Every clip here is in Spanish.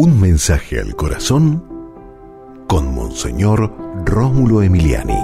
Un mensaje al corazón con Monseñor Rómulo Emiliani.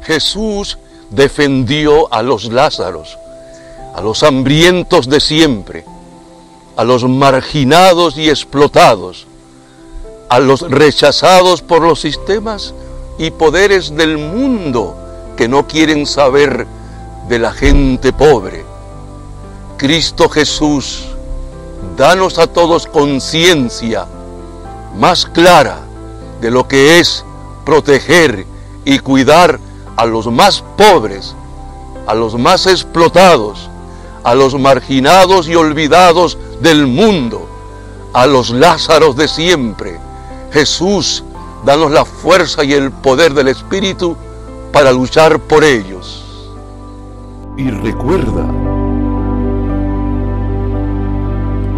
Jesús defendió a los Lázaros, a los hambrientos de siempre, a los marginados y explotados, a los rechazados por los sistemas y poderes del mundo que no quieren saber de la gente pobre. Cristo Jesús, danos a todos conciencia más clara de lo que es proteger y cuidar a los más pobres, a los más explotados, a los marginados y olvidados del mundo, a los Lázaros de siempre. Jesús, danos la fuerza y el poder del Espíritu para luchar por ellos. Y recuerda,